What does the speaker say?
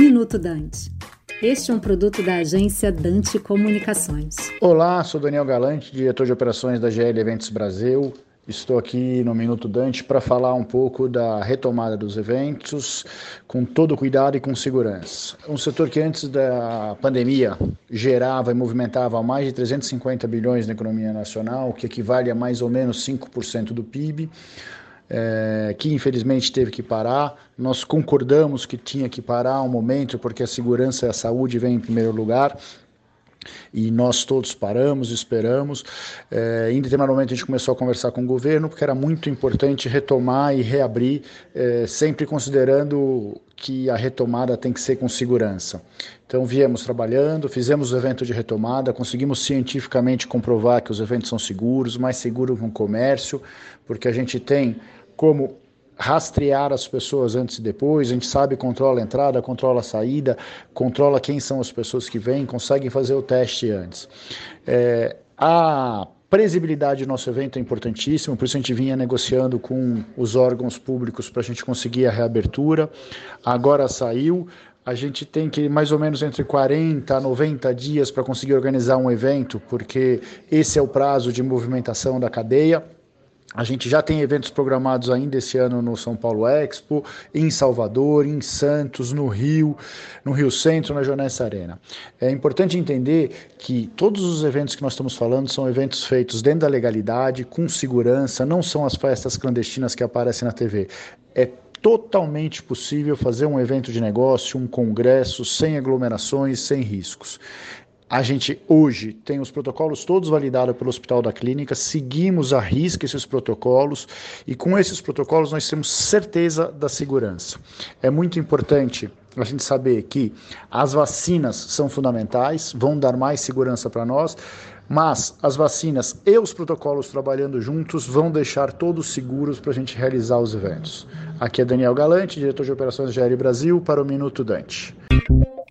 Minuto Dante. Este é um produto da agência Dante Comunicações. Olá, sou Daniel Galante, diretor de operações da GL Eventos Brasil. Estou aqui no Minuto Dante para falar um pouco da retomada dos eventos, com todo cuidado e com segurança. Um setor que antes da pandemia gerava e movimentava mais de 350 bilhões na economia nacional, que equivale a mais ou menos 5% do PIB é, que infelizmente teve que parar. Nós concordamos que tinha que parar um momento, porque a segurança e a saúde vêm em primeiro lugar. E nós todos paramos, esperamos. É, em determinado momento a gente começou a conversar com o governo, porque era muito importante retomar e reabrir, é, sempre considerando que a retomada tem que ser com segurança. Então viemos trabalhando, fizemos o evento de retomada, conseguimos cientificamente comprovar que os eventos são seguros, mais seguros que o comércio, porque a gente tem como rastrear as pessoas antes e depois, a gente sabe, controla a entrada, controla a saída, controla quem são as pessoas que vêm, consegue fazer o teste antes. É, a previsibilidade do nosso evento é importantíssimo, por isso a gente vinha negociando com os órgãos públicos para a gente conseguir a reabertura. Agora saiu, a gente tem que mais ou menos entre 40 a 90 dias para conseguir organizar um evento, porque esse é o prazo de movimentação da cadeia. A gente já tem eventos programados ainda esse ano no São Paulo Expo, em Salvador, em Santos, no Rio, no Rio Centro, na Joanessa Arena. É importante entender que todos os eventos que nós estamos falando são eventos feitos dentro da legalidade, com segurança, não são as festas clandestinas que aparecem na TV. É totalmente possível fazer um evento de negócio, um congresso, sem aglomerações, sem riscos. A gente hoje tem os protocolos todos validados pelo Hospital da Clínica, seguimos a risca esses protocolos e com esses protocolos nós temos certeza da segurança. É muito importante a gente saber que as vacinas são fundamentais, vão dar mais segurança para nós, mas as vacinas e os protocolos trabalhando juntos vão deixar todos seguros para a gente realizar os eventos. Aqui é Daniel Galante, diretor de operações GR Brasil, para o Minuto Dante.